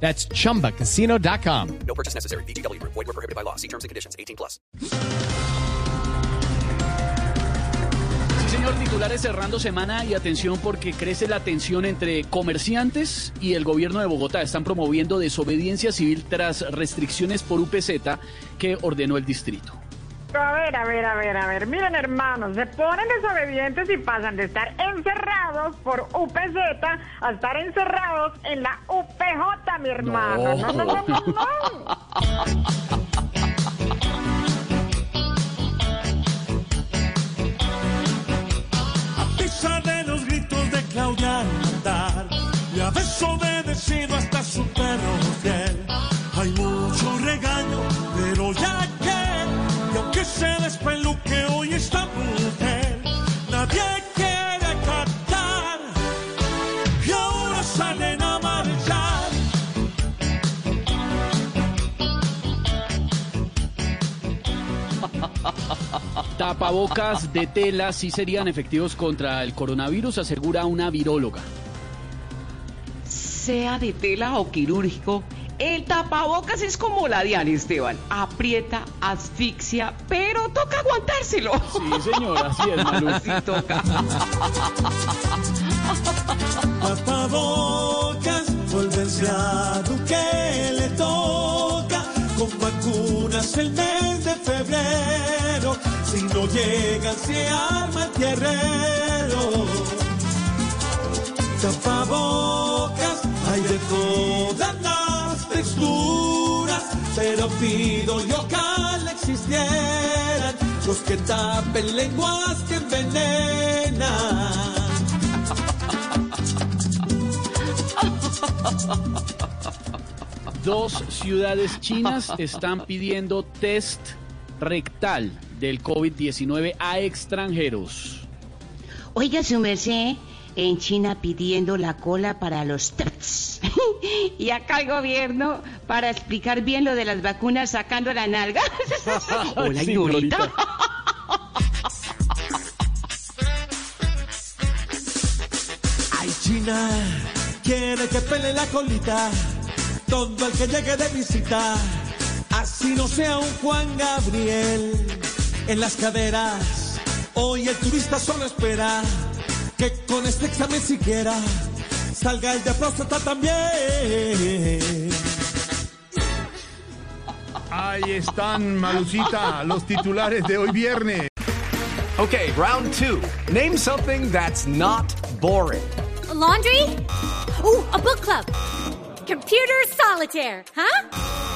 That's chumbacasino.com. No purchase necessary. BGW. Void were prohibited by law. See terms and conditions. 18 plus. Sí, señor, titulares cerrando semana y atención porque crece la tensión entre comerciantes y el gobierno de Bogotá. Están promoviendo desobediencia civil tras restricciones por UPZ que ordenó el distrito. A ver, a ver, a ver, a ver. Miren, hermanos, se ponen desobedientes y pasan de estar encerrados por UPZ a estar encerrados en la UPJ, mi hermano. No, no, no, no, no. A pesar de los gritos de Claudia al mandar y a desobedecido hasta su perro Tapabocas de tela sí serían efectivos contra el coronavirus, asegura una viróloga. sea de tela o quirúrgico, el tapabocas es como la Diana Esteban. Aprieta, asfixia, pero toca aguantárselo. Sí, señor, así es. Así toca. Tapabocas, volverse a que le toca con vacunas el mes de febrero. No llegan, se arma el tierrero. Tapabocas, hay de todas las texturas, pero pido yo ojalá existieran los que tapen lenguas que envenenan. Dos ciudades chinas están pidiendo test rectal del COVID-19 a extranjeros. Oiga, su merced, en China pidiendo la cola para los tests. y acá el gobierno para explicar bien lo de las vacunas sacando la nalga. Hola, Sí. Ay, China, quiere que pele la colita todo el que llegue de visita. Así no sea un Juan Gabriel en las caderas. Hoy el turista solo espera que con este examen siquiera salga el de próstata también. Ahí están, Malucita, los titulares de hoy viernes. Okay, round two. Name something that's not boring. A laundry? Ooh, a book club. Computer solitaire, huh?